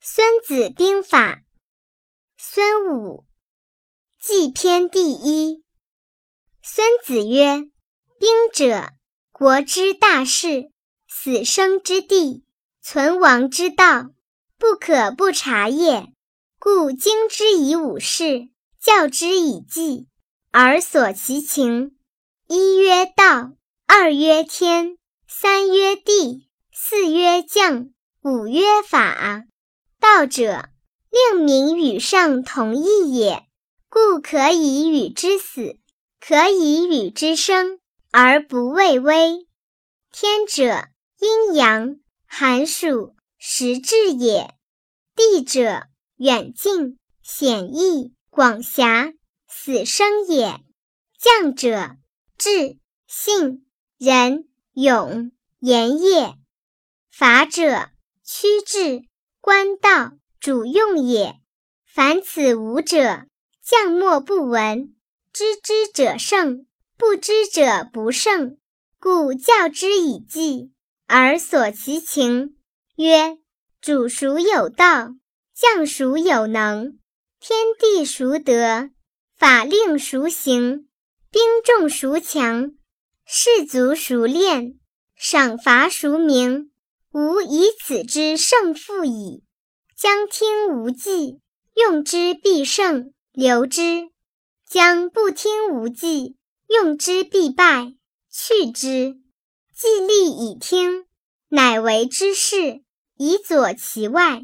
孙子兵法》，孙武，纪篇第一。孙子曰：“兵者，国之大事，死生之地，存亡之道，不可不察也。故经之以武事，教之以计，而索其情。一曰道，二曰天，三曰地，四曰将，五曰法。”道者，令民与上同义也，故可以与之死，可以与之生，而不畏危。天者，阴阳、寒暑、时至也；地者，远近、险易、广狭、死生也；将者，智、信、仁、勇、严也；法者，趋治。官道主用也，凡此五者，将莫不闻。知之者胜，不知者不胜。故教之以计，而索其情。曰：主孰有道？将孰有能？天地孰得？法令孰行？兵众孰强？士卒孰练？赏罚孰明？吾以此之胜负矣。将听无计，用之必胜，留之；将不听无计，用之必败，去之。计利以听，乃为之事，以佐其外。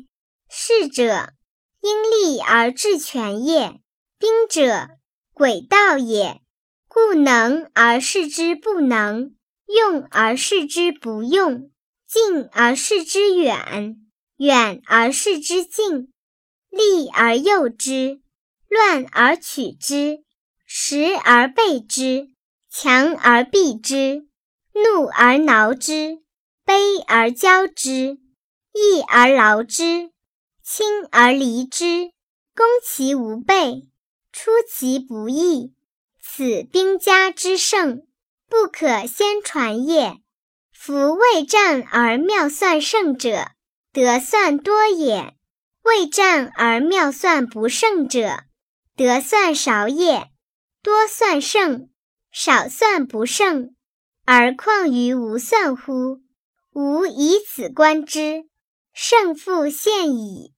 士者，因利而治权也；兵者，诡道也。故能而示之不能，用而示之不用，近而视之远。远而视之近，利而诱之，乱而取之，实而备之，强而避之，怒而挠之，卑而骄之，义而劳之，亲而离之，攻其无备，出其不意，此兵家之胜，不可先传也。夫未战而妙算胜者。得算多也，未战而妙算不胜者，得算少也。多算胜，少算不胜，而况于无算乎？吾以此观之，胜负现矣。